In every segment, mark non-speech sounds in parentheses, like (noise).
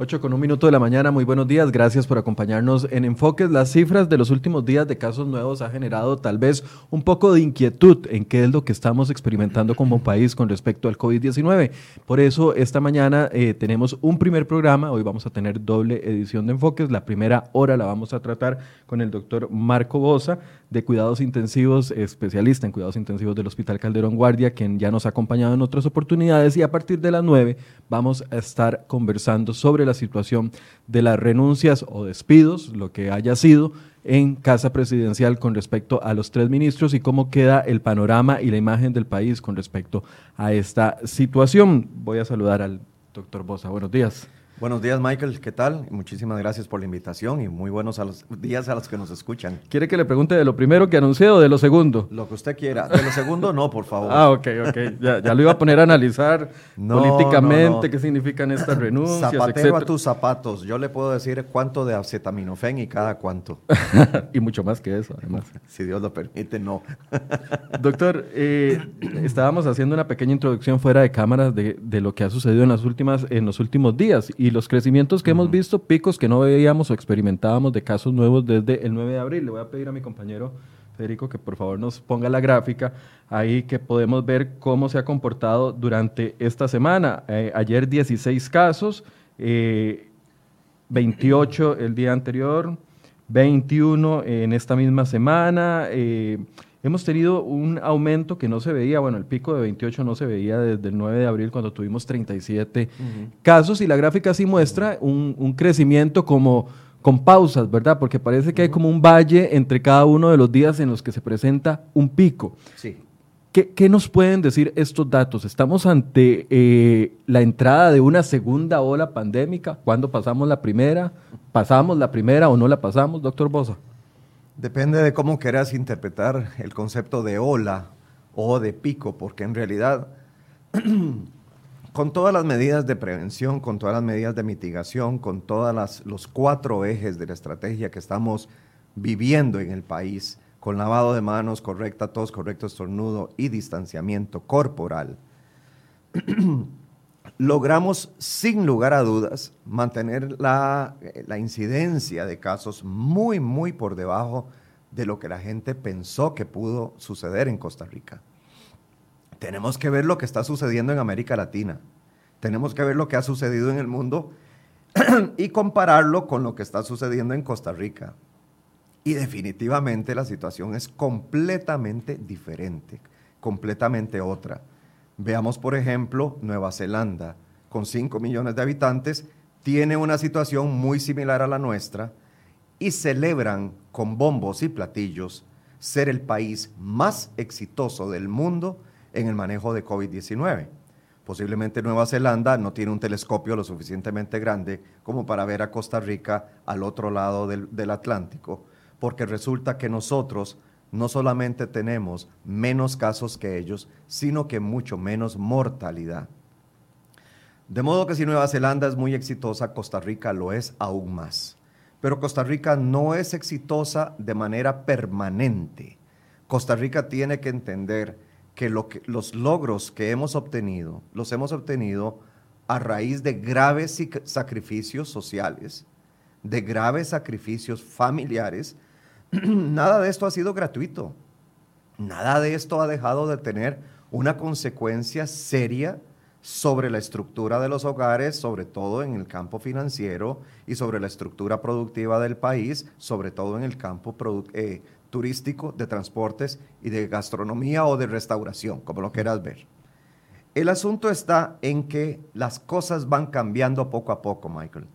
8 con un minuto de la mañana, muy buenos días, gracias por acompañarnos en Enfoques. Las cifras de los últimos días de casos nuevos ha generado tal vez un poco de inquietud en qué es lo que estamos experimentando como país con respecto al COVID-19. Por eso esta mañana eh, tenemos un primer programa, hoy vamos a tener doble edición de Enfoques, la primera hora la vamos a tratar con el doctor Marco Bosa de Cuidados Intensivos, especialista en Cuidados Intensivos del Hospital Calderón Guardia, quien ya nos ha acompañado en otras oportunidades y a partir de las 9 vamos a estar conversando sobre la situación de las renuncias o despidos, lo que haya sido, en Casa Presidencial con respecto a los tres ministros y cómo queda el panorama y la imagen del país con respecto a esta situación. Voy a saludar al doctor Bosa. Buenos días. Buenos días, Michael. ¿Qué tal? Muchísimas gracias por la invitación y muy buenos a los días a los que nos escuchan. ¿Quiere que le pregunte de lo primero que anuncié o de lo segundo? Lo que usted quiera. De lo segundo, no, por favor. Ah, ok, ok. Ya, lo iba a poner a analizar (laughs) políticamente qué significan estas renuncias. Zapatero a tus zapatos. Yo le puedo decir cuánto de acetaminofén y cada cuánto. (laughs) y mucho más que eso, además. Si Dios lo permite, no. (laughs) Doctor, eh, estábamos haciendo una pequeña introducción fuera de cámaras de, de, lo que ha sucedido en, las últimas, en los últimos días. Y y los crecimientos que hemos visto, picos que no veíamos o experimentábamos de casos nuevos desde el 9 de abril. Le voy a pedir a mi compañero Federico que por favor nos ponga la gráfica ahí que podemos ver cómo se ha comportado durante esta semana. Eh, ayer 16 casos, 28 eh, el día anterior, 21 en esta misma semana. Eh, hemos tenido un aumento que no se veía, bueno, el pico de 28 no se veía desde el 9 de abril cuando tuvimos 37 casos y la gráfica sí muestra un, crecimiento como con pausas, ¿verdad? Porque parece que hay como un valle entre cada uno de los días en los que se presenta un pico. Sí. ¿Qué, nos pueden decir estos datos? ¿Estamos ante eh, la entrada de una segunda ola pandémica? ¿Cuándo pasamos la primera? ¿Pasamos la primera o no la pasamos, doctor Bosa? Depende de cómo quieras interpretar el concepto de ola o de pico, porque en realidad, (clears throat) con todas las medidas de prevención, con todas las medidas de mitigación, con todos los cuatro ejes de la estrategia que estamos viviendo en el país, con lavado de manos correcta, tos correcto, estornudo y distanciamiento corporal, (clears throat) logramos sin lugar a dudas mantener la, incidencia de casos muy, muy por debajo de lo que la gente pensó que pudo suceder en Costa Rica. Tenemos que ver lo que está sucediendo en América Latina. Tenemos que ver lo que ha sucedido en el mundo (clears throat) y compararlo con lo que está sucediendo en Costa Rica. Y definitivamente la situación es completamente diferente, completamente otra. Veamos, por ejemplo, Nueva Zelanda, con 5 millones de habitantes, tiene una situación muy similar a la nuestra y celebran con bombos y platillos ser el país más exitoso del mundo en el manejo de COVID-19. Posiblemente Nueva Zelanda no tiene un telescopio lo suficientemente grande como para ver a Costa Rica al otro lado del, del Atlántico, porque resulta que nosotros no solamente tenemos menos casos que ellos, sino que mucho menos mortalidad. De modo que si Nueva Zelanda es muy exitosa, Costa Rica lo es aún más. Pero Costa Rica no es exitosa de manera permanente. Costa Rica tiene que entender que, los logros que hemos obtenido, los hemos obtenido a raíz de graves sacrificios sociales, de graves sacrificios familiares, (clears throat) nada de esto ha sido gratuito. Nada de esto ha dejado de tener una consecuencia seria sobre la estructura de los hogares, sobre todo en el campo financiero y sobre la estructura productiva del país, sobre todo en el campo eh, turístico, de transportes y de gastronomía o de restauración, como lo quieras ver. El asunto está en que las cosas van cambiando poco a poco, Michael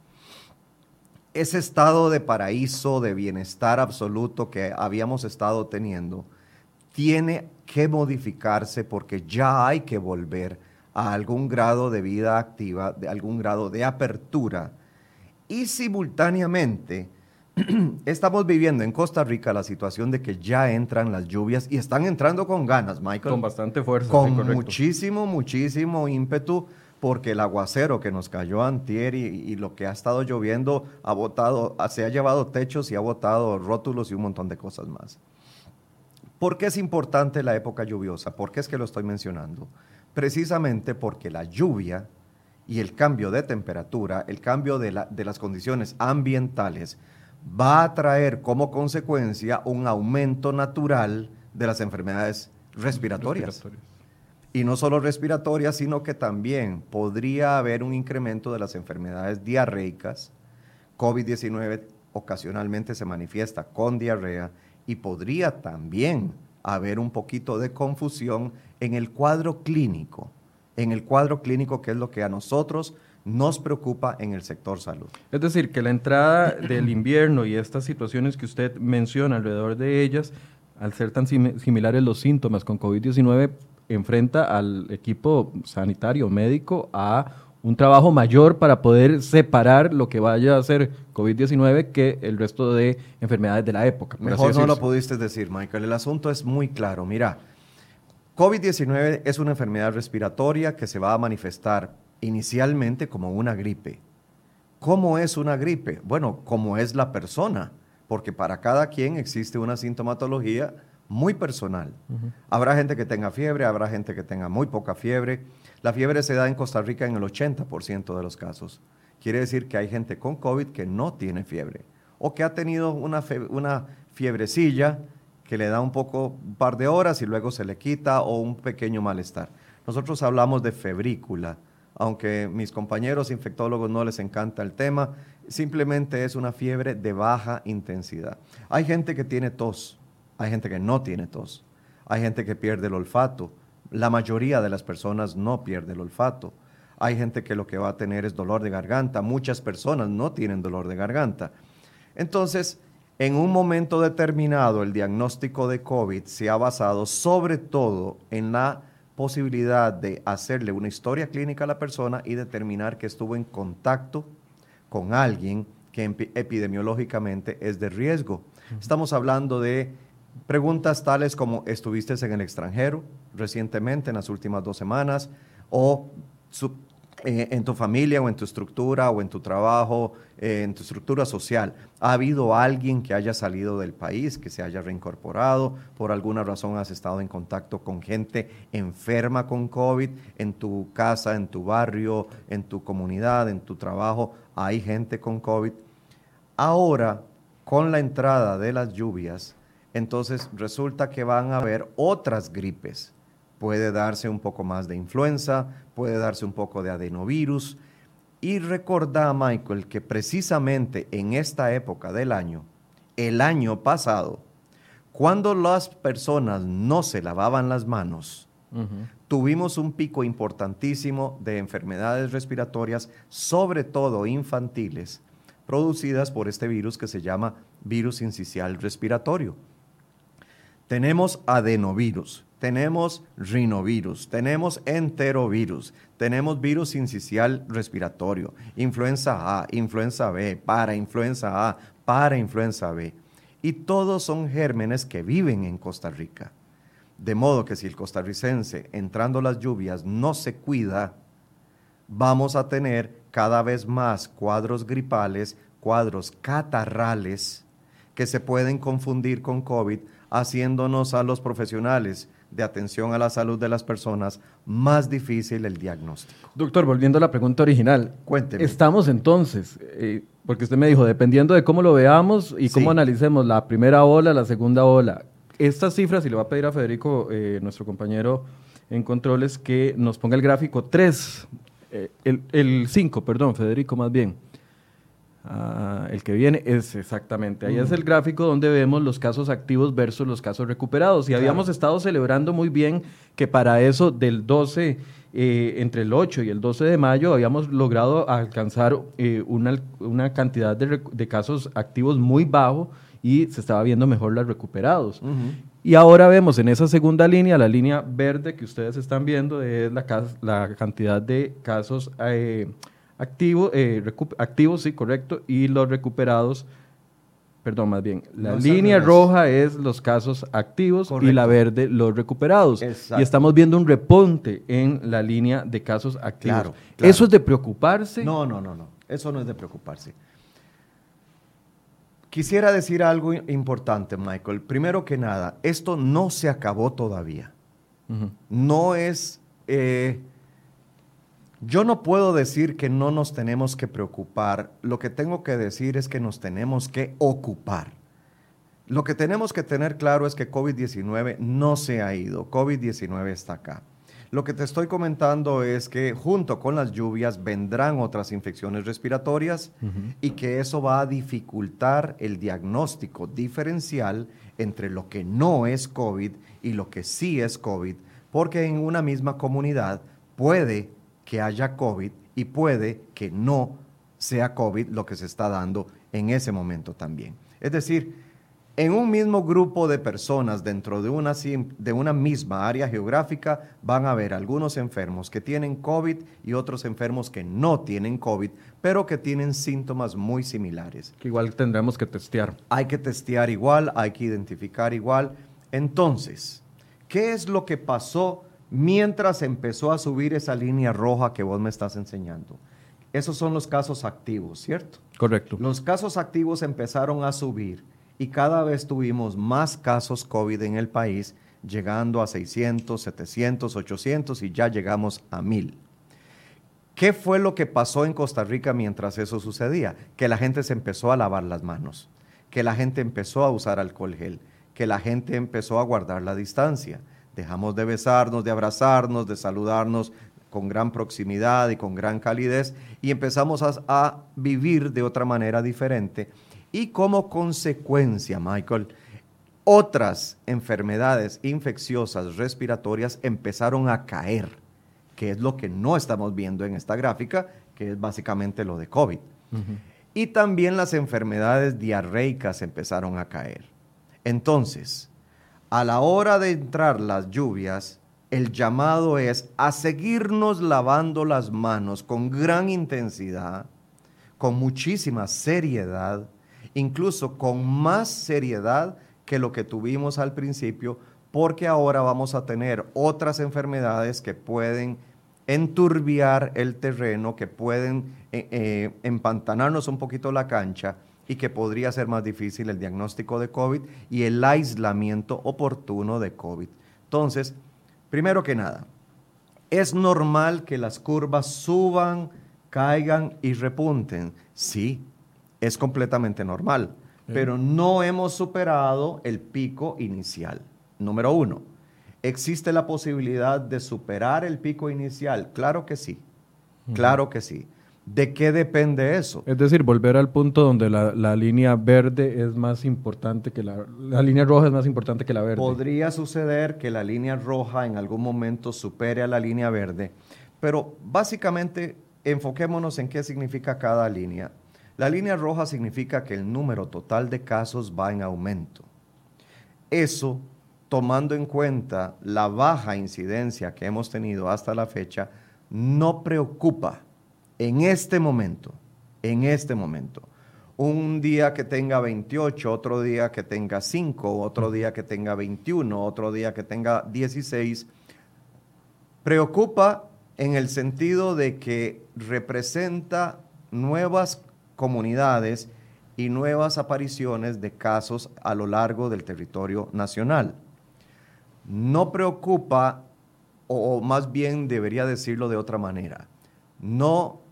ese estado de paraíso, de bienestar absoluto que habíamos estado teniendo, tiene que modificarse porque ya hay que volver a algún grado de vida activa, de algún grado de apertura. Y simultáneamente (clears throat) estamos viviendo en Costa Rica la situación de que ya entran las lluvias y están entrando con ganas, Michael. Con bastante fuerza. Con muchísimo, muchísimo ímpetu porque el aguacero que nos cayó antier y, lo que ha estado lloviendo ha botado, se ha llevado techos y ha botado rótulos y un montón de cosas más. ¿Por qué es importante la época lluviosa? ¿Por qué es que lo estoy mencionando? Precisamente porque la lluvia y el cambio de temperatura, el cambio de, las condiciones ambientales, va a traer como consecuencia un aumento natural de las enfermedades respiratorias. Y no solo respiratorias, sino que también podría haber un incremento de las enfermedades diarreicas. COVID-19 ocasionalmente se manifiesta con diarrea y podría también haber un poquito de confusión en el cuadro clínico en el cuadro clínico, que es lo que a nosotros nos preocupa en el sector salud. Es decir, que la entrada del invierno y estas situaciones que usted menciona alrededor de ellas, al ser tan similares los síntomas con COVID-19, enfrenta al equipo sanitario, médico, a un trabajo mayor para poder separar lo que vaya a ser COVID-19 que el resto de enfermedades de la época. Mejor no lo pudiste decir, Michael. El asunto es muy claro. Mira, COVID-19 es una enfermedad respiratoria que se va a manifestar inicialmente como una gripe. ¿Cómo es una gripe? Bueno, como es la persona, porque para cada quien existe una sintomatología muy personal. Habrá gente que tenga fiebre, habrá gente que tenga muy poca fiebre. La fiebre se da en Costa Rica en el 80% de los casos. Quiere decir que hay gente con COVID que no tiene fiebre o que ha tenido una, una fiebrecilla que le da un poco, un par de horas y luego se le quita o un pequeño malestar. Nosotros hablamos de febrícula, aunque mis compañeros infectólogos no les encanta el tema, simplemente es una fiebre de baja intensidad. Hay gente que tiene tos, hay gente que no tiene tos, hay gente que pierde el olfato, la mayoría de las personas no pierde el olfato. Hay gente que lo que va a tener es dolor de garganta, muchas personas no tienen dolor de garganta. Entonces, en un momento determinado, el diagnóstico de COVID se ha basado sobre todo en la posibilidad de hacerle una historia clínica a la persona y determinar que estuvo en contacto con alguien que epidemiológicamente es de riesgo. Estamos hablando de preguntas tales como ¿estuviste en el extranjero recientemente, en las últimas dos semanas? ¿O eh, en tu familia o en tu estructura o en tu trabajo, eh, en tu estructura social, ha habido alguien que haya salido del país, que se haya reincorporado, por alguna razón has estado en contacto con gente enferma con COVID, en tu casa, en tu barrio, en tu comunidad, en tu trabajo, hay gente con COVID. Ahora, con la entrada de las lluvias, entonces resulta que van a haber otras gripes puede darse un poco más de influenza, puede darse un poco de adenovirus. Y recordá, Michael, que precisamente en esta época del año, el año pasado, cuando las personas no se lavaban las manos, tuvimos un pico importantísimo de enfermedades respiratorias, sobre todo infantiles, producidas por este virus que se llama virus incisional respiratorio. Tenemos adenovirus, tenemos rinovirus, tenemos enterovirus, tenemos virus incisional respiratorio, influenza A, influenza B, para influenza A, para influenza B. Y todos son gérmenes que viven en Costa Rica. De modo que si el costarricense, entrando las lluvias, no se cuida, vamos a tener cada vez más cuadros gripales, cuadros catarrales, que se pueden confundir con COVID, haciéndonos a los profesionales de atención a la salud de las personas, más difícil el diagnóstico. Doctor, volviendo a la pregunta original, cuénteme. Estamos entonces, eh, porque usted me dijo, dependiendo de cómo lo veamos y cómo analicemos la primera ola, la segunda ola, estas cifras, y le voy a pedir a Federico, eh, nuestro compañero en controles, que nos ponga el gráfico 3, eh, el 5, perdón, Federico, más bien. Ah, el que viene es exactamente, ahí es el gráfico donde vemos los casos activos versus los casos recuperados. Y habíamos estado celebrando muy bien que para eso del 12, eh, entre el 8 y el 12 de mayo, habíamos logrado alcanzar eh, una, cantidad de, casos activos muy bajo y se estaba viendo mejor los recuperados. Y ahora vemos en esa segunda línea, la línea verde que ustedes están viendo, es la, la cantidad de casos eh, activo, eh, activos, sí, correcto, y los recuperados, perdón, más bien, la línea roja es los casos activos y la verde los recuperados. Y estamos viendo un reponte en la línea de casos activos. Claro, ¿Eso es de preocuparse? No, no, no, no, eso no es de preocuparse. Quisiera decir algo importante, Michael. Primero que nada, esto no se acabó todavía. No es... Eh, Yo no puedo decir que no nos tenemos que preocupar, lo que tengo que decir es que nos tenemos que ocupar. Lo que tenemos que tener claro es que COVID-19 no se ha ido, COVID-19 está acá. Lo que te estoy comentando es que junto con las lluvias vendrán otras infecciones respiratorias y que eso va a dificultar el diagnóstico diferencial entre lo que no es COVID y lo que sí es COVID, porque en una misma comunidad puede que haya COVID y puede que no sea COVID lo que se está dando en ese momento también. Es decir, en un mismo grupo de personas dentro de una, de una misma área geográfica van a haber algunos enfermos que tienen COVID y otros enfermos que no tienen COVID, pero que tienen síntomas muy similares. Que igual tendremos que testear. Hay que testear igual, hay que identificar igual. Entonces, ¿qué es lo que pasó mientras empezó a subir esa línea roja que vos me estás enseñando? Esos son los casos activos, ¿cierto? Correcto. Los casos activos empezaron a subir y cada vez tuvimos más casos COVID en el país, llegando a 600, 700, 800 y ya llegamos a 1000. ¿Qué fue lo que pasó en Costa Rica mientras eso sucedía? Que la gente se empezó a lavar las manos, que la gente empezó a usar alcohol gel, que la gente empezó a guardar la distancia. Dejamos de besarnos, de abrazarnos, de saludarnos con gran proximidad y con gran calidez y empezamos a, a vivir de otra manera diferente y como consecuencia, Michael, otras enfermedades infecciosas respiratorias empezaron a caer, que es lo que no estamos viendo en esta gráfica, que es básicamente lo de COVID. Y también las enfermedades diarreicas empezaron a caer. Entonces, a la hora de entrar las lluvias, el llamado es a seguirnos lavando las manos con gran intensidad, con muchísima seriedad, incluso con más seriedad que lo que tuvimos al principio, porque ahora vamos a tener otras enfermedades que pueden enturbiar el terreno, que pueden eh, eh, empantanarnos un poquito la cancha y que podría ser más difícil el diagnóstico de COVID y el aislamiento oportuno de COVID. Entonces, primero que nada, es normal que las curvas suban, caigan y repunten. Sí, es completamente normal, pero no hemos superado el pico inicial. Número uno, ¿existe la posibilidad de superar el pico inicial? Claro que sí, claro que sí. ¿De qué depende eso? Es decir, volver al punto donde la, línea verde es más importante que la, la línea roja es más importante que la verde. Podría suceder que la línea roja en algún momento supere a la línea verde, pero básicamente enfoquémonos en qué significa cada línea. La línea roja significa que el número total de casos va en aumento. Eso, tomando en cuenta la baja incidencia que hemos tenido hasta la fecha, no preocupa en este momento, en este momento. Un día que tenga 28, otro día que tenga 5, otro día que tenga 21, otro día que tenga 16, preocupa en el sentido de que representa nuevas comunidades y nuevas apariciones de casos a lo largo del territorio nacional. No preocupa, o, más bien debería decirlo de otra manera, no,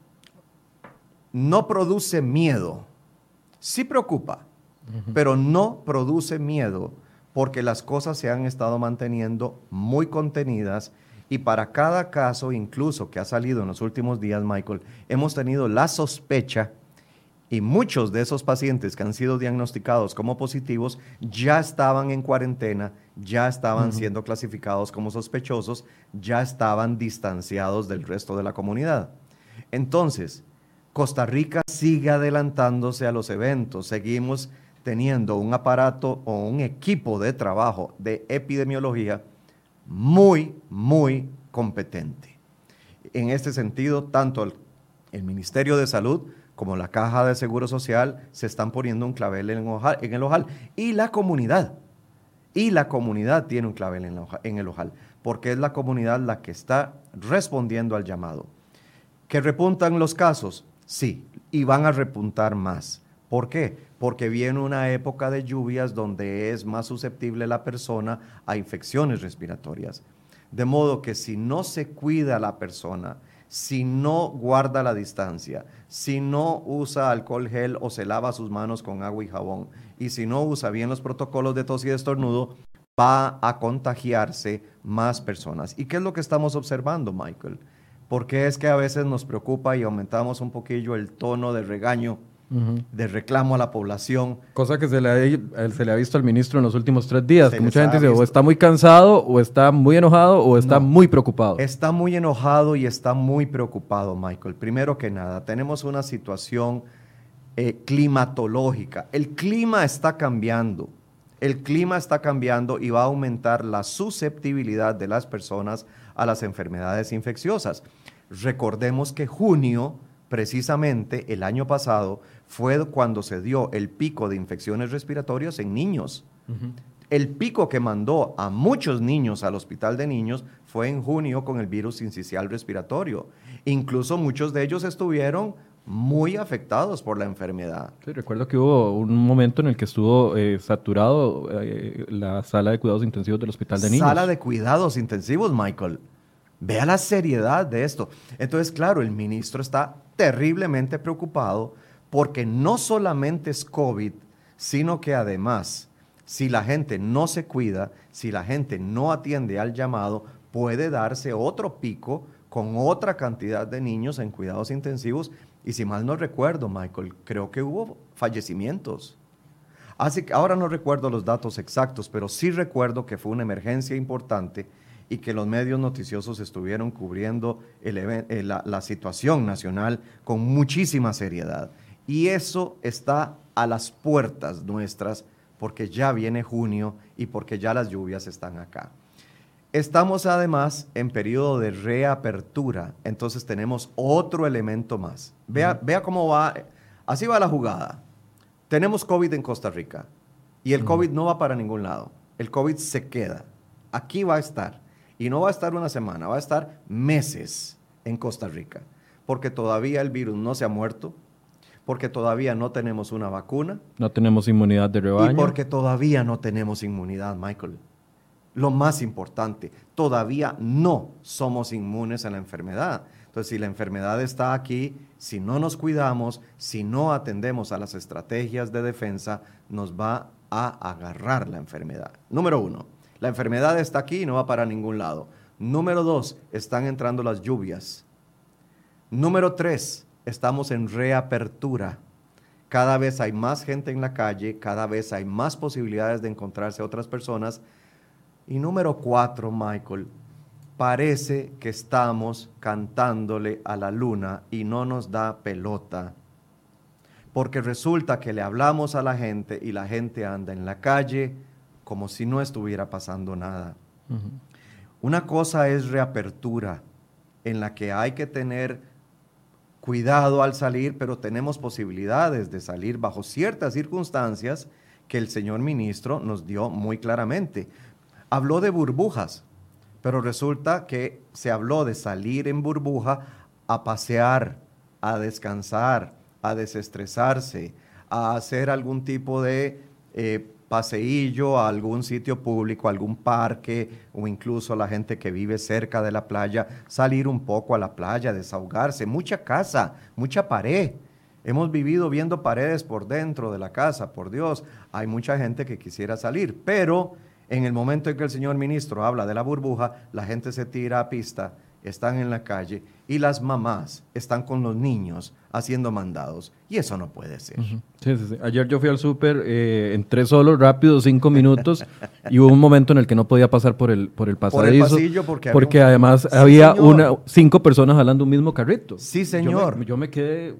no produce miedo. Sí preocupa, pero no produce miedo porque las cosas se han estado manteniendo muy contenidas y para cada caso, incluso que ha salido en los últimos días, Michael, hemos tenido la sospecha y muchos de esos pacientes que han sido diagnosticados como positivos ya estaban en cuarentena, ya estaban siendo clasificados como sospechosos, ya estaban distanciados del resto de la comunidad. Entonces, Costa Rica sigue adelantándose a los eventos, seguimos teniendo un aparato o un equipo de trabajo de epidemiología muy, muy competente. En este sentido, tanto el, Ministerio de Salud, como la Caja de Seguro Social, se están poniendo un clavel en, el ojal. Y la comunidad, y la comunidad tiene un clavel en, en el ojal, porque es la comunidad la que está respondiendo al llamado. ¿Que repuntan los casos? Sí, y van a repuntar más. ¿Por qué? Porque viene una época de lluvias donde es más susceptible la persona a infecciones respiratorias. De modo que si no se cuida la persona, si no guarda la distancia, si no usa alcohol gel o se lava sus manos con agua y jabón, y si no usa bien los protocolos de tos y de estornudo, va a contagiarse más personas. ¿Y qué es lo que estamos observando, Michael? Porque es que a veces nos preocupa y aumentamos un poquillo el tono de regaño de reclamo a la población. Cosa que se le, ha, se le ha visto al ministro en los últimos tres días, que mucha gente dice o está muy cansado, o está muy enojado, o está muy preocupado. Está muy enojado y está muy preocupado, Michael. Primero que nada, tenemos una situación eh, climatológica. El clima está cambiando. El clima está cambiando y va a aumentar la susceptibilidad de las personas a las enfermedades infecciosas. Recordemos que junio, precisamente el año pasado, fue cuando se dio el pico de infecciones respiratorias en niños. El pico que mandó a muchos niños al hospital de niños fue en junio con el virus incisional respiratorio. Incluso muchos de ellos estuvieron muy afectados por la enfermedad. Sí, recuerdo que hubo un momento en el que estuvo eh, saturado eh, la sala de cuidados intensivos del hospital de niños. Sala de cuidados intensivos, Michael. Vea la seriedad de esto. Entonces, claro, el ministro está terriblemente preocupado porque no solamente es COVID, sino que además, si la gente no se cuida, si la gente no atiende al llamado, puede darse otro pico con otra cantidad de niños en cuidados intensivos. Y si mal no recuerdo, Michael, creo que hubo fallecimientos. Así que ahora no recuerdo los datos exactos, pero sí recuerdo que fue una emergencia importante y que los medios noticiosos estuvieron cubriendo eh, la situación nacional con muchísima seriedad. Y eso está a las puertas nuestras porque ya viene junio y porque ya las lluvias están acá. Estamos además en periodo de reapertura, entonces tenemos otro elemento más. Vea, vea cómo va, así va la jugada. Tenemos COVID en Costa Rica y el COVID no va para ningún lado. El COVID se queda. Aquí va a estar. Y no va a estar una semana, va a estar meses en Costa Rica, porque todavía el virus no se ha muerto, porque todavía no tenemos una vacuna. No tenemos inmunidad de rebaño. Y porque todavía no tenemos inmunidad, Michael. Lo más importante, todavía no somos inmunes a la enfermedad. Entonces, si la enfermedad está aquí, si no nos cuidamos, si no atendemos a las estrategias de defensa, nos va a agarrar la enfermedad. Número uno, la enfermedad está aquí y no va para ningún lado. Número dos, están entrando las lluvias. Número tres, estamos en reapertura. Cada vez hay más gente en la calle, cada vez hay más posibilidades de encontrarse otras personas. Y número cuatro, Michael, parece que estamos cantándole a la luna y no nos da pelota. Porque resulta que le hablamos a la gente y la gente anda en la calle como si no estuviera pasando nada. Una cosa es reapertura, en la que hay que tener cuidado al salir, pero tenemos posibilidades de salir bajo ciertas circunstancias que el señor ministro nos dio muy claramente. Habló de burbujas, pero resulta que se habló de salir en burbuja a pasear, a descansar, a desestresarse, a hacer algún tipo de eh, paseillo a algún sitio público, algún parque o incluso la gente que vive cerca de la playa, salir un poco a la playa, desahogarse, mucha casa, mucha pared. Hemos vivido viendo paredes por dentro de la casa, por Dios. Hay mucha gente que quisiera salir, pero en el momento en que el señor ministro habla de la burbuja, la gente se tira a pista, están en la calle y las mamás están con los niños haciendo mandados. Y eso no puede ser. Ayer yo fui al súper, eh, entré solo, rápido, cinco minutos, y hubo un momento en el que no podía pasar por el, por el pasadizo. porque, además había una, cinco personas hablando un mismo carrito. Sí, señor. Yo me, quedé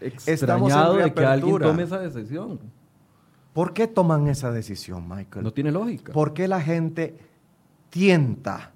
extrañado de que alguien tome esa decisión. ¿Por qué toman esa decisión, Michael? No tiene lógica. ¿Por qué la gente tienta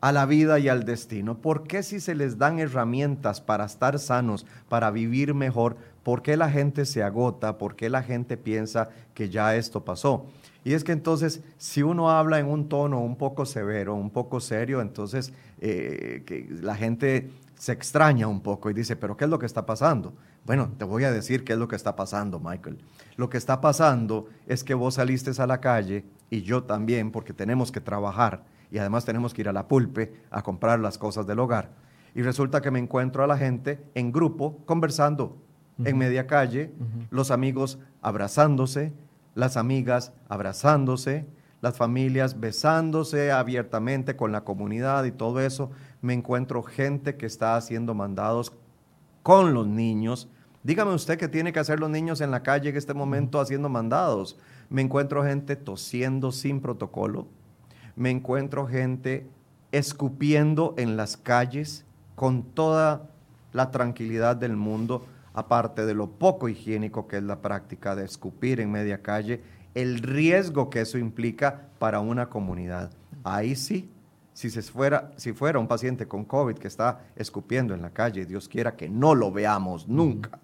a la vida y al destino? ¿Por qué si se les dan herramientas para estar sanos, para vivir mejor, por qué la gente se agota? ¿Por qué la gente piensa que ya esto pasó? Y es que entonces, si uno habla en un tono un poco severo, un poco serio, entonces eh, que la gente se extraña un poco y dice, pero ¿qué es lo que está pasando? Bueno, te voy a decir qué es lo que está pasando, Michael. Lo que está pasando es que vos saliste a la calle y yo también, porque tenemos que trabajar y además tenemos que ir a la pulpe a comprar las cosas del hogar. y resulta que me encuentro a la gente en grupo conversando en media calle, los amigos abrazándose, las amigas abrazándose, las familias besándose abiertamente con la comunidad y todo eso. Me encuentro gente que está haciendo mandados con los niños. Dígame usted qué tiene que hacer los niños en la calle en este momento haciendo mandados. Me encuentro gente tosiendo sin protocolo. Me encuentro gente escupiendo en las calles con toda la tranquilidad del mundo, aparte de lo poco higiénico que es la práctica de escupir en media calle, el riesgo que eso implica para una comunidad. Ahí sí, si, se fuera, si fuera un paciente con COVID que está escupiendo en la calle, Dios quiera que no lo veamos nunca,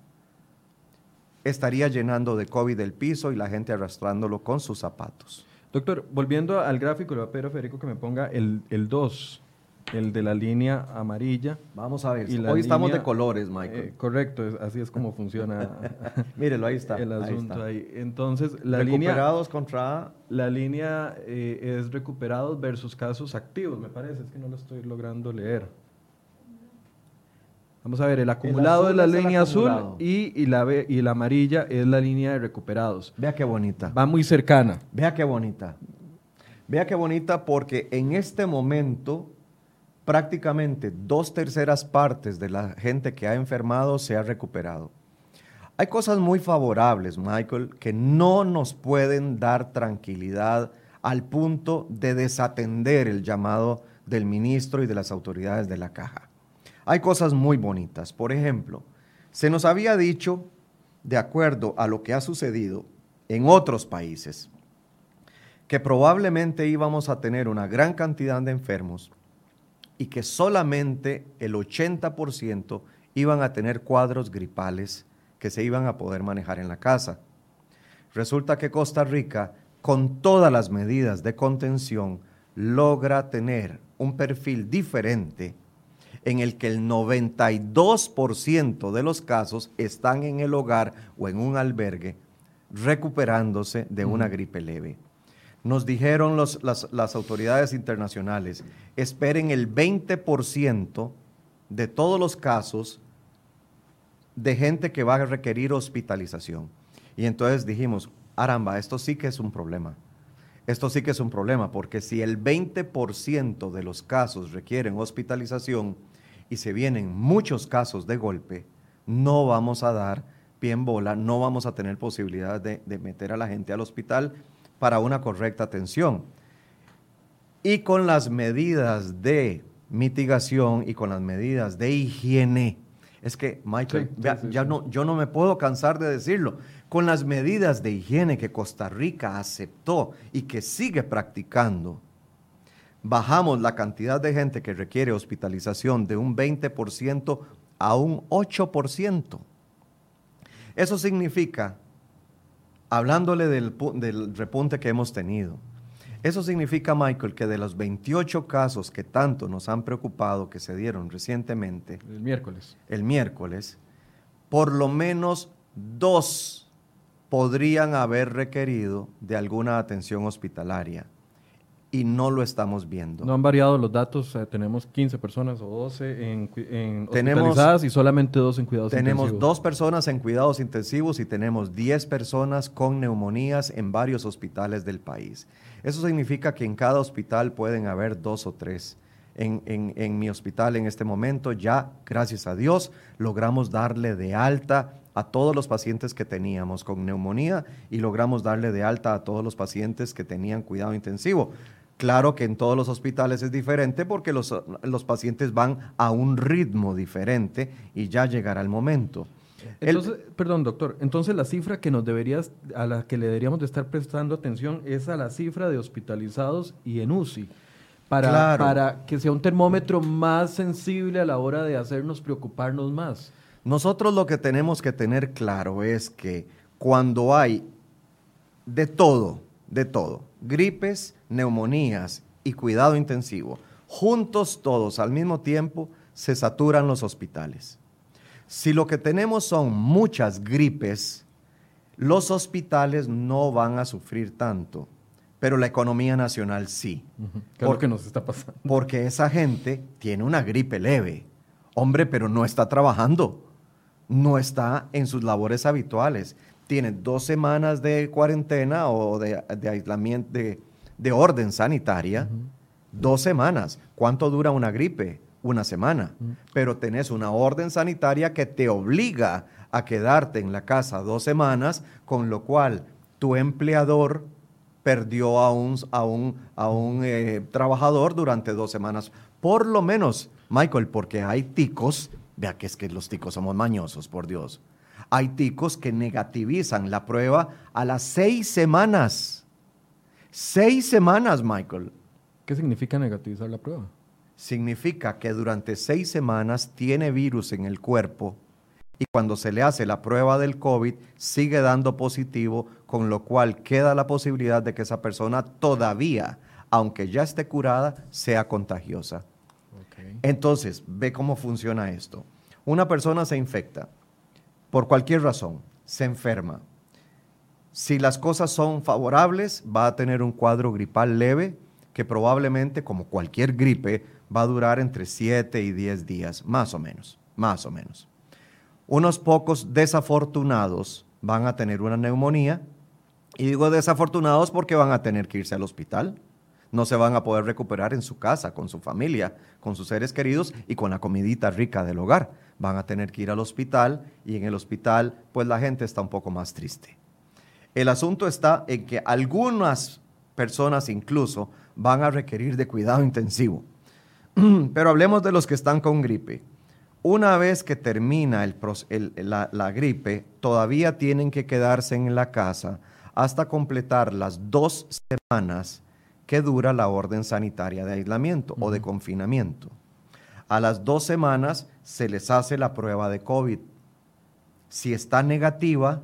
estaría llenando de COVID el piso y la gente arrastrándolo con sus zapatos. Doctor, volviendo al gráfico, le voy a pedir a Federico que me ponga el 2 el de la línea amarilla. Vamos a ver, hoy estamos de colores, Michael. Eh, correcto, así es como funciona. (laughs) Mírelo, ahí está. El asunto ahí, Entonces, la recuperados contra... La línea eh, es recuperados versus casos activos, me parece, es que no lo estoy logrando leer. Vamos a ver, el acumulado es la línea azul y, y, la, y la amarilla es la línea de recuperados. Vea qué bonita. Va muy cercana. Vea qué bonita. Vea qué bonita porque en este momento prácticamente dos terceras partes de la gente que ha enfermado se ha recuperado. Hay cosas muy favorables, Michael, que no nos pueden dar tranquilidad al punto de desatender el llamado del ministro y de las autoridades de la caja. Hay cosas muy bonitas. Por ejemplo, se nos había dicho, de acuerdo a lo que ha sucedido en otros países, que probablemente íbamos a tener una gran cantidad de enfermos y que solamente el 80% iban a tener cuadros gripales que se iban a poder manejar en la casa. Resulta que Costa Rica, con todas las medidas de contención, logra tener un perfil diferente en el que el 92% de los casos están en el hogar o en un albergue recuperándose de una gripe leve. Nos dijeron las, autoridades internacionales, esperen el 20% de todos los casos de gente que va a requerir hospitalización. Y entonces dijimos, aramba, esto sí que es un problema. Esto sí que es un problema, porque si el 20% de los casos requieren hospitalización y se vienen muchos casos de golpe, no vamos a dar pie en bola, no vamos a tener posibilidad de, de meter a la gente al hospital para una correcta atención. Y con las medidas de mitigación y con las medidas de higiene. Es que, Michael, ya No, yo no me puedo cansar de decirlo. Con las medidas de higiene que Costa Rica aceptó y que sigue practicando, bajamos la cantidad de gente que requiere hospitalización de un 20% a un 8%. Eso significa hablándole del, repunte que hemos tenido. Eso significa, Michael, que de los 28 casos que tanto nos han preocupado, que se dieron recientemente, el miércoles, el miércoles, por lo menos dos podrían haber requerido de alguna atención hospitalaria y no lo estamos viendo. No han variado los datos, tenemos 15 personas o 12 en, en hospitalizadas y solamente dos en cuidados intensivos. Tenemos dos personas en cuidados intensivos y tenemos 10 personas con neumonías en varios hospitales del país. Eso significa que en cada hospital pueden haber dos o tres. En, en mi hospital en este momento ya, gracias a Dios, logramos darle de alta a todos los pacientes que teníamos con neumonía y logramos darle de alta a todos los pacientes que tenían cuidado intensivo. Claro que en todos los hospitales es diferente porque los, pacientes van a un ritmo diferente y ya llegará el momento. Entonces, perdón, doctor, entonces la cifra que nos deberías, a la que le deberíamos de estar prestando atención es a la cifra de hospitalizados y en UCI, para, para que sea un termómetro más sensible a la hora de hacernos preocuparnos más. Nosotros lo que tenemos que tener claro es que cuando hay de todo, de todo, gripes, neumonías y cuidado intensivo, juntos todos al mismo tiempo, se saturan los hospitales. Si lo que tenemos son muchas gripes, los hospitales no van a sufrir tanto, pero la economía nacional sí. ¿Qué es lo que nos está pasando? Porque esa gente tiene una gripe leve Hombre, pero no está trabajando, no está en sus labores habituales. Tiene dos semanas de cuarentena o de, aislamiento, de, orden sanitaria, dos semanas. ¿Cuánto dura una gripe? Una semana. Pero tenés una orden sanitaria que te obliga a quedarte en la casa dos semanas, con lo cual tu empleador perdió a un, a un, a un eh, trabajador durante dos semanas. Por lo menos, Michael, porque hay ticos, vea que es que los ticos somos mañosos, por Dios. Hay ticos que negativizan la prueba a las seis semanas. Seis semanas, Michael. ¿Qué significa negativizar la prueba? Significa que durante seis semanas tiene virus en el cuerpo y cuando se le hace la prueba del COVID sigue dando positivo, con lo cual queda la posibilidad de que esa persona todavía, aunque ya esté curada, sea contagiosa. Entonces, ve cómo funciona esto. Una persona se infecta por cualquier razón, se enferma. Si las cosas son favorables, va a tener un cuadro gripal leve que probablemente, como cualquier gripe, va a durar entre 7 y 10 días, más o menos, más o menos unos pocos desafortunados van a tener una neumonía. Y digo desafortunados porque van a tener que irse al hospital. No se van a poder recuperar en su casa, con su familia, con sus seres queridos y con la comidita rica del hogar. Van a tener que ir al hospital y en el hospital pues la gente está un poco más triste. El asunto está en que algunas personas incluso van a requerir de cuidado intensivo. (clears throat) Pero hablemos de los que están con gripe. Una vez que termina la, gripe, todavía tienen que quedarse en la casa hasta completar las dos semanas que dura la orden sanitaria de aislamiento o de confinamiento. A las dos semanas se les hace la prueba de COVID. Si está negativa,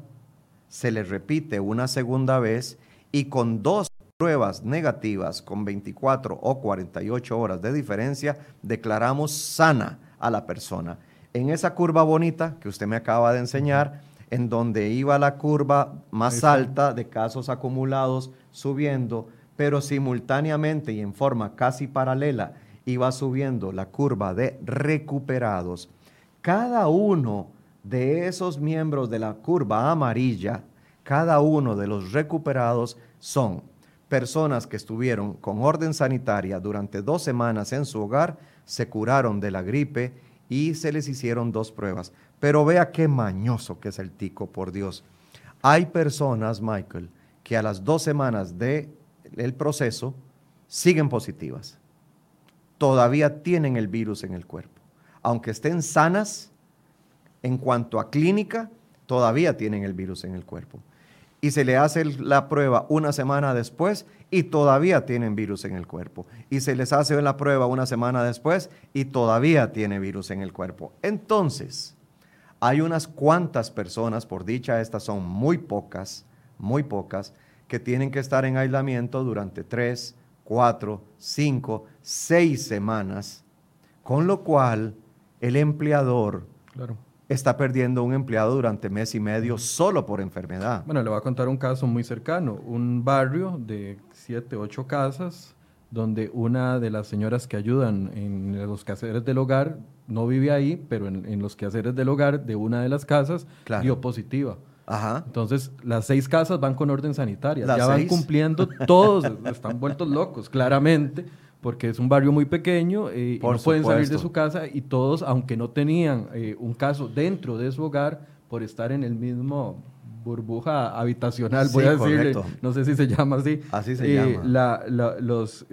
se les repite una segunda vez y con dos pruebas negativas con 24 o 48 horas de diferencia, declaramos sana a la persona. En esa curva bonita que usted me acaba de enseñar, en donde iba la curva más alta de casos acumulados subiendo, pero simultáneamente y en forma casi paralela iba subiendo la curva de recuperados. Cada uno de esos miembros de la curva amarilla, cada uno de los recuperados son personas que estuvieron con orden sanitaria durante dos semanas en su hogar, se curaron de la gripe y se les hicieron dos pruebas. Pero vea qué mañoso que es el tico, por Dios. Hay personas, Michael, que a las dos semanas del el proceso siguen positivas. Todavía tienen el virus en el cuerpo. Aunque estén sanas, en cuanto a clínica, todavía tienen el virus en el cuerpo y se le hace la prueba una semana después y todavía tienen virus en el cuerpo. Y se les hace la prueba una semana después y todavía tiene virus en el cuerpo. Entonces, hay unas cuantas personas, por dicha estas son muy pocas, muy pocas, que tienen que estar en aislamiento durante tres, cuatro, cinco, seis semanas, con lo cual el empleador claro está perdiendo un empleado durante mes y medio solo por enfermedad. Bueno, le voy a contar un caso muy cercano, un barrio de siete, ocho casas, donde una de las señoras que ayudan en los quehaceres del hogar no vive ahí, pero en, los quehaceres del hogar de una de las casas dio positiva. Ajá. Entonces, las seis casas van con orden sanitaria, ya van cumpliendo todos, están vueltos locos, claramente porque es un barrio muy pequeño eh, y no pueden salir de su casa y todos, aunque no tenían eh, un caso dentro de su hogar, por estar en el mismo burbuja habitacional, voy a decirle, no sé si se llama así. Así se eh, llama. los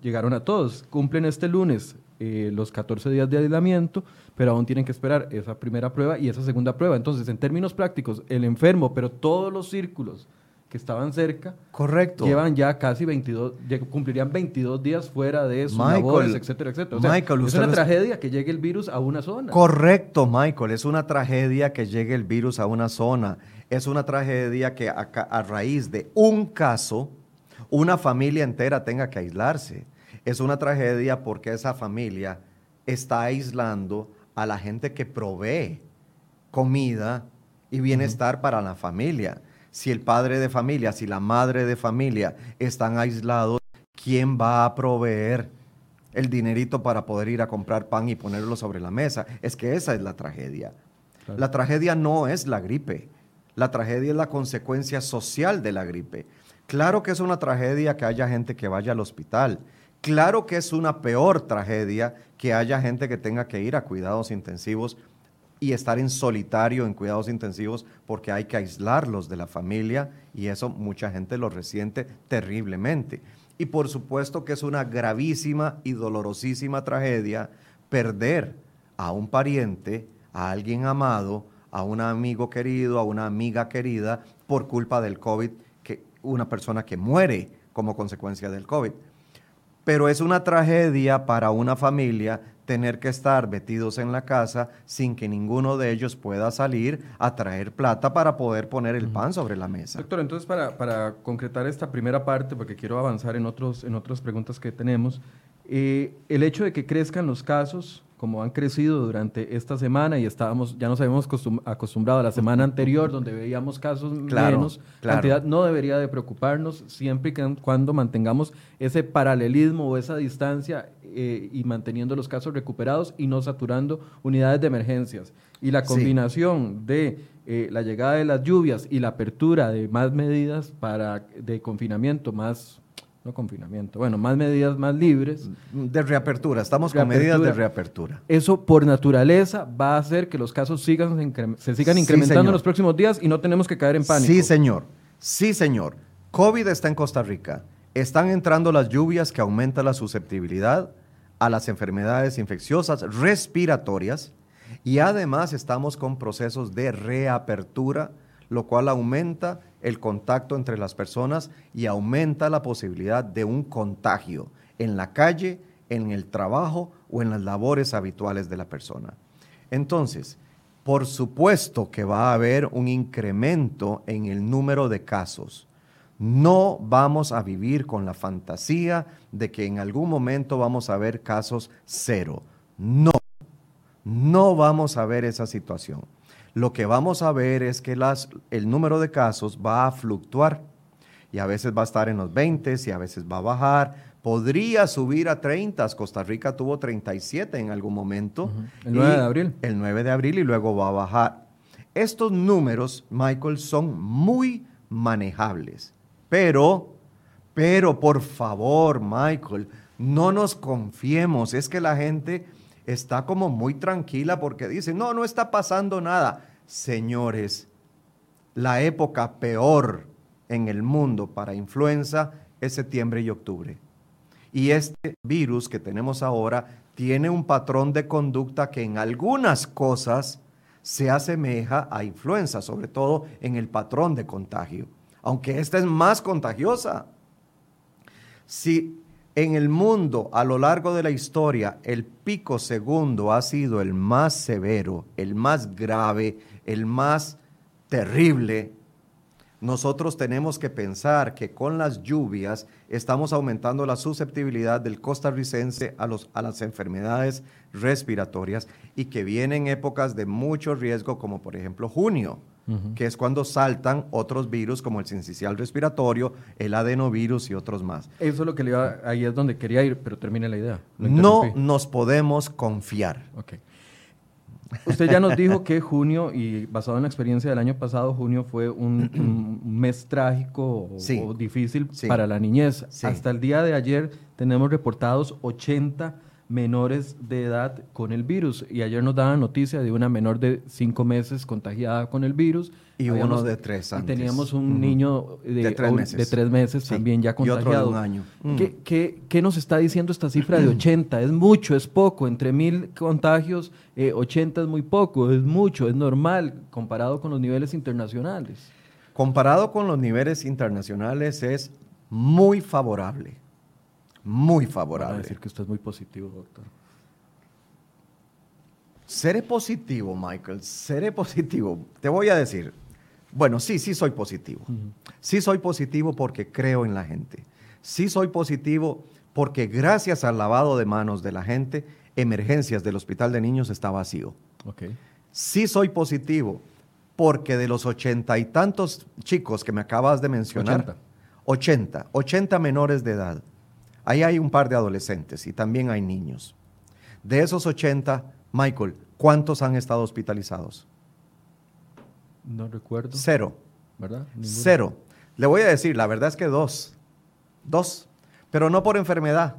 llegaron a todos, cumplen este lunes los 14 días de aislamiento, pero aún tienen que esperar esa primera prueba y esa segunda prueba. Entonces, en términos prácticos, el enfermo, pero todos los círculos que estaban cerca. Correcto. Llevan ya casi 22, cumplirían 22 días fuera de sus labores, etcétera, etcétera. Michael, es una tragedia que llegue el virus a una zona. Correcto, Michael. Es una tragedia que llegue el virus a una zona. Es una tragedia que a, a raíz de un caso, una familia entera tenga que aislarse. Es una tragedia porque esa familia está aislando a la gente que provee comida y bienestar para la familia si el padre de familia, si la madre de familia están aislados, ¿quién va a proveer el dinerito para poder ir a comprar pan y ponerlo sobre la mesa. Es que esa es la tragedia. La tragedia no es la gripe. La tragedia es la consecuencia social de la gripe. Claro que es una tragedia que haya gente que vaya al hospital. Claro que es una peor tragedia que haya gente que tenga que ir a cuidados intensivos y estar en solitario en cuidados intensivos porque hay que aislarlos de la familia y eso mucha gente lo resiente terriblemente. Y por supuesto que es una gravísima y dolorosísima tragedia perder a un pariente, a alguien amado, a un amigo querido, a una amiga querida por culpa del COVID, que una persona que muere como consecuencia del COVID. Pero es una tragedia para una familia tener que estar metidos en la casa sin que ninguno de ellos pueda salir a traer plata para poder poner el pan sobre la mesa. Doctor, entonces para, para concretar esta primera parte, porque quiero avanzar en, otros, en otras preguntas que tenemos, eh, el hecho de que crezcan los casos como han crecido durante esta semana y estábamos, ya nos habíamos acostumbrado a la semana anterior donde veíamos casos menos, cantidad no debería de preocuparnos siempre y cuando mantengamos ese paralelismo o esa distancia eh, y manteniendo los casos recuperados y no saturando unidades de emergencias. Y la combinación de eh, la llegada de las lluvias y la apertura de más medidas para, de confinamiento más no confinamiento, bueno, más medidas más libres. De reapertura, estamos con medidas de reapertura. Eso por naturaleza va a hacer que los casos sigan, se sigan incrementando en los próximos días y no tenemos que caer en pánico. Sí, señor. Sí, señor. COVID está en Costa Rica. Están entrando las lluvias que aumentan la susceptibilidad a las enfermedades infecciosas respiratorias y además estamos con procesos de reapertura, lo cual aumenta el contacto entre las personas y aumenta la posibilidad de un contagio en la calle, en el trabajo o en las labores habituales de la persona. Entonces, por supuesto que va a haber un incremento en el número de casos. No vamos a vivir con la fantasía de que en algún momento vamos a ver casos cero. No, no vamos a ver esa situación lo que vamos a ver es que las, el número de casos va a fluctuar y a veces va a estar en los 20 y a veces va a bajar. Podría subir a 30. Costa Rica tuvo 37 en algún momento. El 9 de abril. El 9 de abril y luego va a bajar. Estos números, Michael, son muy manejables. Pero, pero por favor, Michael, no nos confiemos. Es que la gente está como muy tranquila porque dice, no, no está pasando nada. Señores, la época peor en el mundo para influenza es septiembre y octubre. Y este virus que tenemos ahora tiene un patrón de conducta que en algunas cosas se asemeja a influenza, sobre todo en el patrón de contagio, aunque esta es más contagiosa. Si en el mundo, a lo largo de la historia, el pico segundo ha sido el más severo, el más grave, el más terrible. Nosotros tenemos que pensar que con las lluvias estamos aumentando la susceptibilidad del costarricense a, a las enfermedades respiratorias y que vienen épocas de mucho riesgo, como por ejemplo junio que es cuando saltan otros virus como el sincicial respiratorio, el adenovirus y otros más. Eso es lo que le iba, ahí es donde quería ir, pero termine la idea. No nos podemos confiar. Okay. Usted ya nos dijo que junio, y basado en la experiencia del año pasado, junio fue un, mes trágico o, difícil para la niñez. Hasta el día de ayer tenemos reportados 80 menores de edad con el virus. Y ayer nos daban noticia de una menor de cinco meses contagiada con el virus. Y uno de tres años. Y teníamos un niño de, tres meses, también ya contagiado. Y otro de un año. ¿Qué, qué, nos está diciendo esta cifra de 80? ¿Es mucho? ¿Es poco? Entre mil contagios, 80 eh, es muy poco, es mucho, es normal comparado con los niveles internacionales. Comparado con los niveles internacionales es muy favorable muy favorable. decir que usted es muy positivo, doctor. Seré positivo, Michael, seré positivo. Te voy a decir, bueno, sí, sí soy positivo. Sí soy positivo porque creo en la gente. Sí soy positivo porque gracias al lavado de manos de la gente, emergencias del hospital de niños está vacío. Okay. Sí soy positivo porque de los ochenta y tantos chicos que me acabas de mencionar, 80, 80 menores de edad, Ahí hay un par de adolescentes y también hay niños. De esos 80, Michael, ¿cuántos han estado hospitalizados? No recuerdo. Cero. ¿Verdad? Cero. Le voy a decir, la verdad es que dos. Dos. Pero no por enfermedad,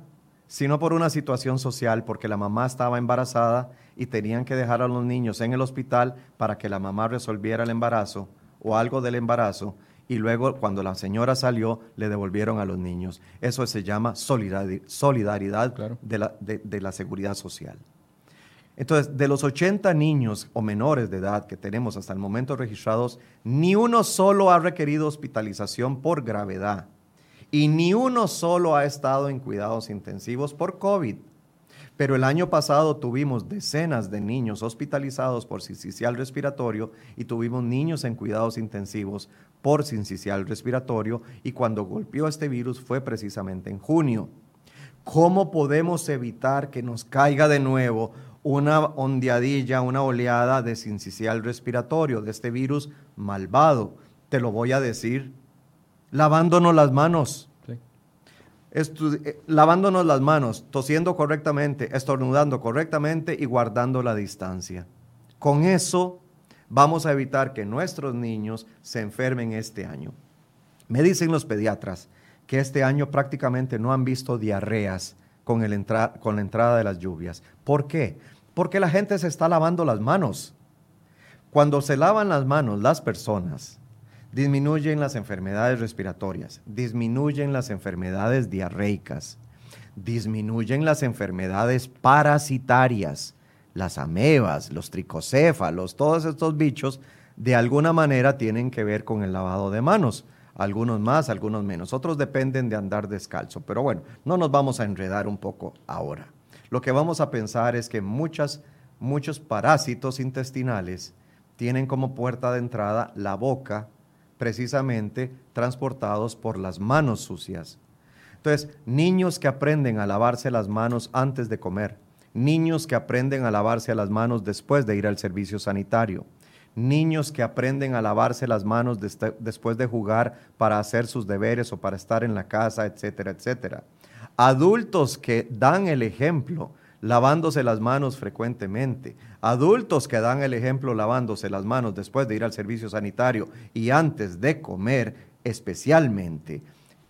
sino por una situación social, porque la mamá estaba embarazada y tenían que dejar a los niños en el hospital para que la mamá resolviera el embarazo o algo del embarazo y luego cuando la señora salió le devolvieron a los niños. Eso se llama solidaridad de, la, de la seguridad social. Entonces, de los 80 niños o menores de edad que tenemos hasta el momento registrados, ni uno solo ha requerido hospitalización por gravedad y ni uno solo ha estado en cuidados intensivos por COVID. Pero el año pasado tuvimos decenas de niños hospitalizados por sincicial respiratorio y tuvimos niños en cuidados intensivos por sincicial respiratorio y cuando golpeó este virus fue precisamente en junio. ¿Cómo podemos evitar que nos caiga de nuevo una ondeadilla, una oleada de sincicial respiratorio, de este virus malvado? Te lo voy a decir lavándonos las manos. Eh, lavándonos las manos, tosiendo correctamente, estornudando correctamente y guardando la distancia. Con eso vamos a evitar que nuestros niños se enfermen este año. Me dicen los pediatras que este año prácticamente no han visto diarreas con, el con la entrada de las lluvias. ¿Por qué? Porque la gente se está lavando las manos. Cuando se lavan las manos las personas, disminuyen las enfermedades respiratorias, disminuyen las enfermedades diarreicas, disminuyen las enfermedades parasitarias, las amebas, los tricocéfalos, todos estos bichos de alguna manera tienen que ver con el lavado de manos. Algunos más, algunos menos. Otros dependen de andar descalzo. Pero bueno, no nos vamos a enredar un poco ahora. Lo que vamos a pensar es que muchas, muchos parásitos intestinales tienen como puerta de entrada la boca precisamente transportados por las manos sucias. Entonces, niños que aprenden a lavarse las manos antes de comer, niños que aprenden a lavarse las manos después de ir al servicio sanitario, niños que aprenden a lavarse las manos después de jugar para hacer sus deberes o para estar en la casa, etcétera, etcétera. Adultos que dan el ejemplo lavándose las manos frecuentemente, adultos que dan el ejemplo lavándose las manos después de ir al servicio sanitario y antes de comer especialmente,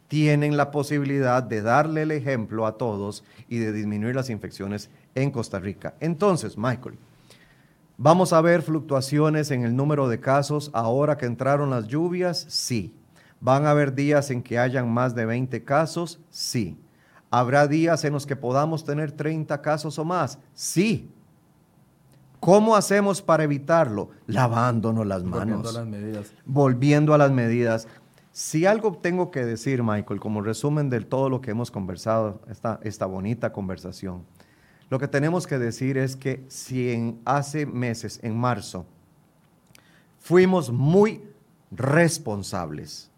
tienen la posibilidad de darle el ejemplo a todos y de disminuir las infecciones en Costa Rica. Entonces, Michael, ¿vamos a ver fluctuaciones en el número de casos ahora que entraron las lluvias? Sí. ¿Van a haber días en que hayan más de 20 casos? Sí. ¿Habrá días en los que podamos tener 30 casos o más? Sí. ¿Cómo hacemos para evitarlo? Lavándonos las manos. Volviendo a las medidas. Volviendo a las medidas. Si algo tengo que decir, Michael, como resumen de todo lo que hemos conversado, esta, esta bonita conversación, lo que tenemos que decir es que si en, hace meses, en marzo, fuimos muy responsables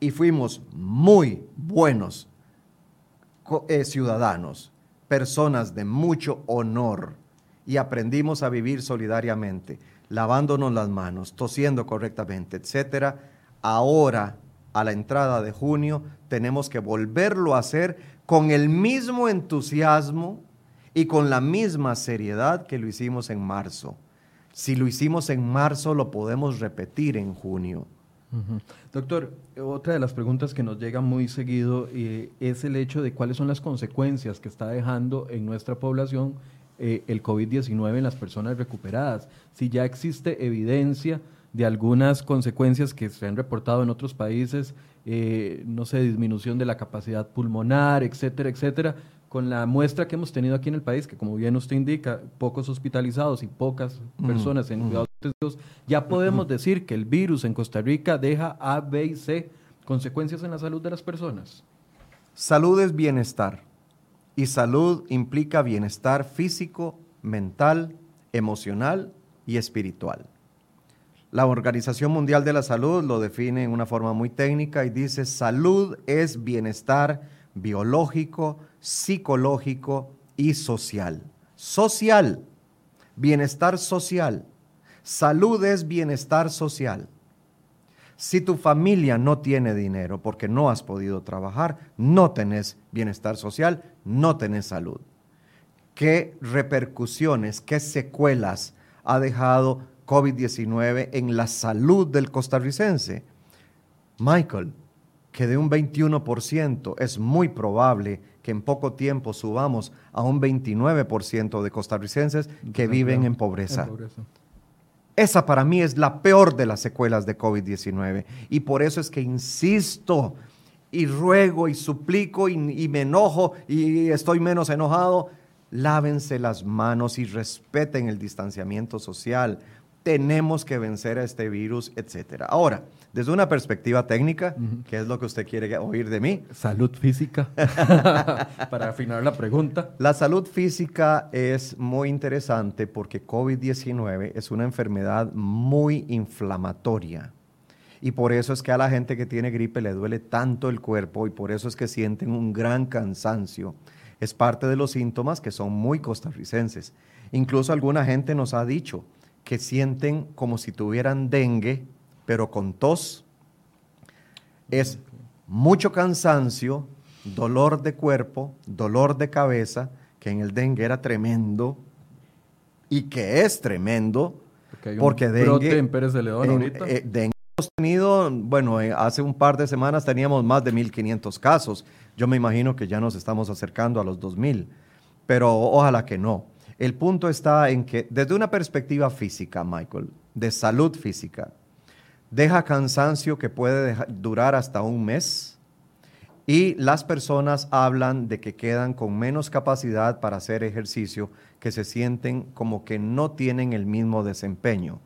y fuimos muy buenos eh, ciudadanos, personas de mucho honor, y aprendimos a vivir solidariamente, lavándonos las manos, tosiendo correctamente, etcétera. Ahora, a la entrada de junio, tenemos que volverlo a hacer con el mismo entusiasmo y con la misma seriedad que lo hicimos en marzo. Si lo hicimos en marzo, lo podemos repetir en junio. Doctor, otra de las preguntas que nos llega muy seguido eh, es el hecho de cuáles son las consecuencias que está dejando en nuestra población eh, el COVID-19 en las personas recuperadas. Si ya existe evidencia de algunas consecuencias que se han reportado en otros países, eh, no sé, disminución de la capacidad pulmonar, etcétera, etcétera, con la muestra que hemos tenido aquí en el país, que como bien usted indica, pocos hospitalizados y pocas personas en cuidados intensivos, ya podemos decir que el virus en Costa Rica deja A, B y C consecuencias en la salud de las personas. Salud es bienestar y salud implica bienestar físico, mental, emocional y espiritual. La Organización Mundial de la Salud lo define en una forma muy técnica y dice salud es bienestar biológico, psicológico y social. Social, bienestar social. Salud es bienestar social. Si tu familia no tiene dinero porque no has podido trabajar, no tenés bienestar social, no tenés salud. ¿Qué repercusiones, qué secuelas ha dejado COVID-19 en la salud del costarricense? Michael, que de un 21% es muy probable que en poco tiempo subamos a un 29% de costarricenses que viven en pobreza. en pobreza. Esa para mí es la peor de las secuelas de COVID-19. Y por eso es que insisto y ruego y suplico y, me enojo y estoy menos enojado. Lávense las manos y respeten el distanciamiento social. Tenemos que vencer a este virus, etc. Ahora, desde una perspectiva técnica, ¿qué es lo que usted quiere oír de mí? Salud física, (laughs) para afinar la pregunta. La salud física es muy interesante porque COVID-19 es una enfermedad muy inflamatoria. Y por eso es que a la gente que tiene gripe le duele tanto el cuerpo y por eso es que sienten un gran cansancio. Es parte de los síntomas que son muy costarricenses. Incluso alguna gente nos ha dicho que sienten como si tuvieran dengue pero con tos, es mucho cansancio, dolor de cuerpo, dolor de cabeza, que en el dengue era tremendo y que es tremendo, porque, dengue, en Pérez de León ahorita. Eh, dengue hemos tenido, bueno, eh, hace un par de semanas teníamos más de 1.500 casos. Yo me imagino que ya nos estamos acercando a los 2.000, pero ojalá que no. El punto está en que desde una perspectiva física, Michael, de salud física, deja cansancio que puede durar hasta un mes y las personas hablan de que quedan con menos capacidad para hacer ejercicio, que se sienten como que no tienen el mismo desempeño.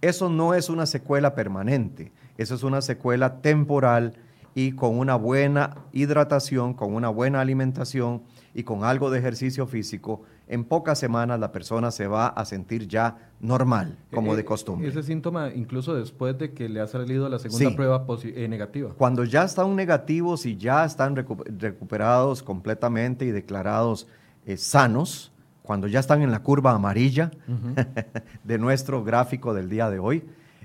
Eso no es una secuela permanente, eso es una secuela temporal y con una buena hidratación, con una buena alimentación y con algo de ejercicio físico, en pocas semanas la persona se va a sentir ya normal, como de eh, costumbre. Ese síntoma incluso después de que le ha salido la segunda prueba eh, negativa. Cuando ya están negativos y ya están recuperados completamente y declarados eh, sanos, cuando ya están en la curva amarilla (laughs) de nuestro gráfico del día de hoy,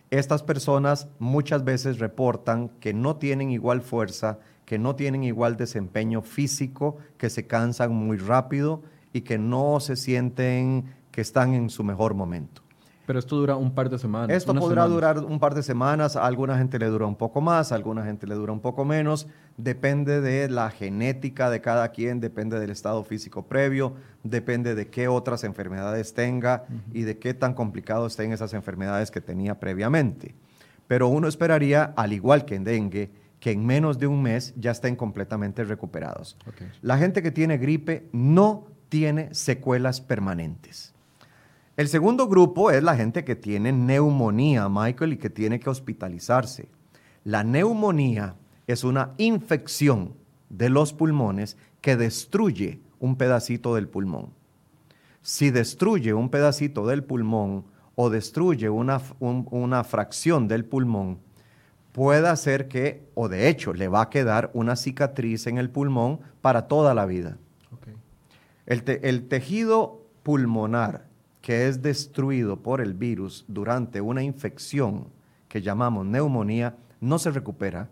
estas personas muchas veces reportan que no tienen igual fuerza, que no tienen igual desempeño físico, que se cansan muy rápido y que no se sienten que están en su mejor momento. Pero esto dura un par de semanas. Esto podrá durar un par de semanas, a alguna gente le dura un poco más, a alguna gente le dura un poco menos, depende de la genética de cada quien, depende del estado físico previo, depende de qué otras enfermedades tenga y de qué tan complicado estén esas enfermedades que tenía previamente. Pero uno esperaría, al igual que en dengue, que en menos de un mes ya estén completamente recuperados. La gente que tiene gripe no tiene secuelas permanentes. El segundo grupo es la gente que tiene neumonía, Michael, y que tiene que hospitalizarse. La neumonía es una infección de los pulmones que destruye un pedacito del pulmón. Si destruye un pedacito del pulmón o destruye una, una fracción del pulmón, puede hacer que, o de hecho, le va a quedar una cicatriz en el pulmón para toda la vida. El, tejido pulmonar que es destruido por el virus durante una infección que llamamos neumonía no se recupera.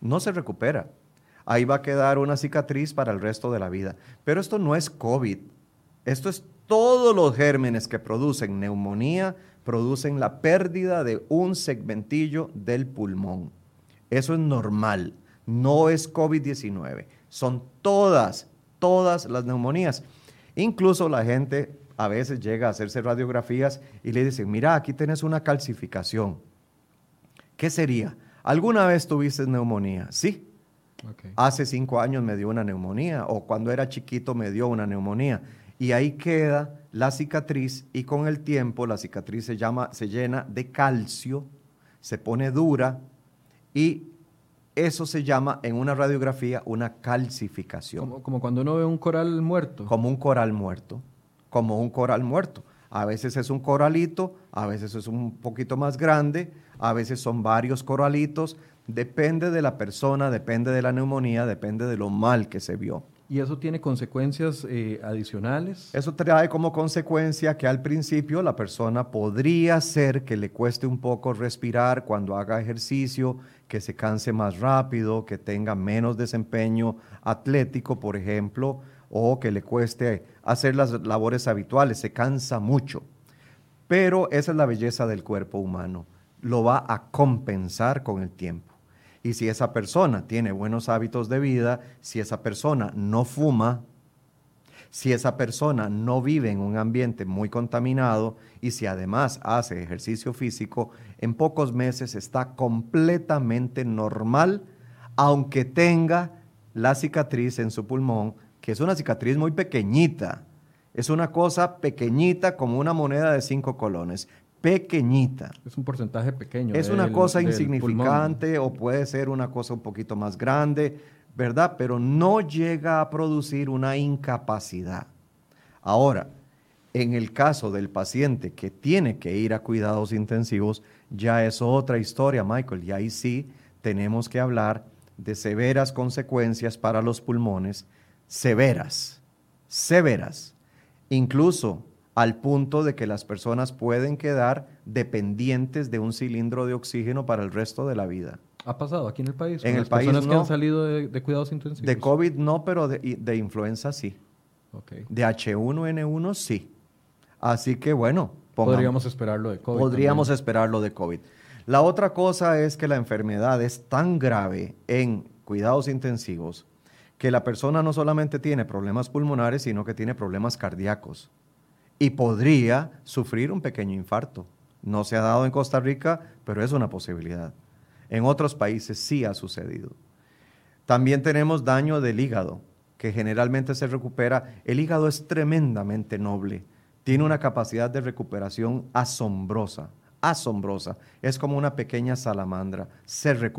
No se recupera. Ahí va a quedar una cicatriz para el resto de la vida. Pero esto no es COVID. Esto es todos los gérmenes que producen neumonía, producen la pérdida de un segmentillo del pulmón. Eso es normal. No es COVID-19. Son todas todas las neumonías. Incluso la gente a veces llega a hacerse radiografías y le dicen, mira, aquí tienes una calcificación. ¿Qué sería? ¿Alguna vez tuviste neumonía? Sí. Hace cinco años me dio una neumonía o cuando era chiquito me dio una neumonía. Y ahí queda la cicatriz y con el tiempo la cicatriz se, llama, se llena de calcio, se pone dura y eso se llama en una radiografía una calcificación. Como, cuando uno ve un coral muerto. Como un coral muerto, como un coral muerto. A veces es un coralito, a veces es un poquito más grande, a veces son varios coralitos. Depende de la persona, depende de la neumonía, depende de lo mal que se vio. ¿Y eso tiene consecuencias eh, adicionales? Eso trae como consecuencia que al principio la persona podría ser que le cueste un poco respirar cuando haga ejercicio, que se canse más rápido, que tenga menos desempeño atlético, por ejemplo, o que le cueste hacer las labores habituales, se cansa mucho. Pero esa es la belleza del cuerpo humano, lo va a compensar con el tiempo. Y si esa persona tiene buenos hábitos de vida, si esa persona no fuma, si esa persona no vive en un ambiente muy contaminado y si además hace ejercicio físico, en pocos meses está completamente normal, aunque tenga la cicatriz en su pulmón, que es una cicatriz muy pequeñita. Es una cosa pequeñita como una moneda de cinco colones, pequeñita. Es un porcentaje pequeño. Es una cosa insignificante o puede ser una cosa un poquito más grande, ¿verdad? Pero no llega a producir una incapacidad. Ahora, en el caso del paciente que tiene que ir a cuidados intensivos, ya es otra historia, Michael, y ahí sí tenemos que hablar de severas consecuencias para los pulmones, severas, severas. Incluso al punto de que las personas pueden quedar dependientes de un cilindro de oxígeno para el resto de la vida. ¿Ha pasado aquí en el país? En el país personas que han salido de, cuidados intensivos. De COVID no, pero de, influenza sí. De H1N1 sí. Así que bueno. podríamos esperarlo de COVID. Podríamos esperarlo de COVID. La otra cosa es que la enfermedad es tan grave en cuidados intensivos que la persona no solamente tiene problemas pulmonares, sino que tiene problemas cardíacos y podría sufrir un pequeño infarto. No se ha dado en Costa Rica, pero es una posibilidad. En otros países sí ha sucedido. También tenemos daño del hígado, que generalmente se recupera. El hígado es tremendamente noble, tiene una capacidad de recuperación asombrosa, asombrosa. Es como una pequeña salamandra, se recupera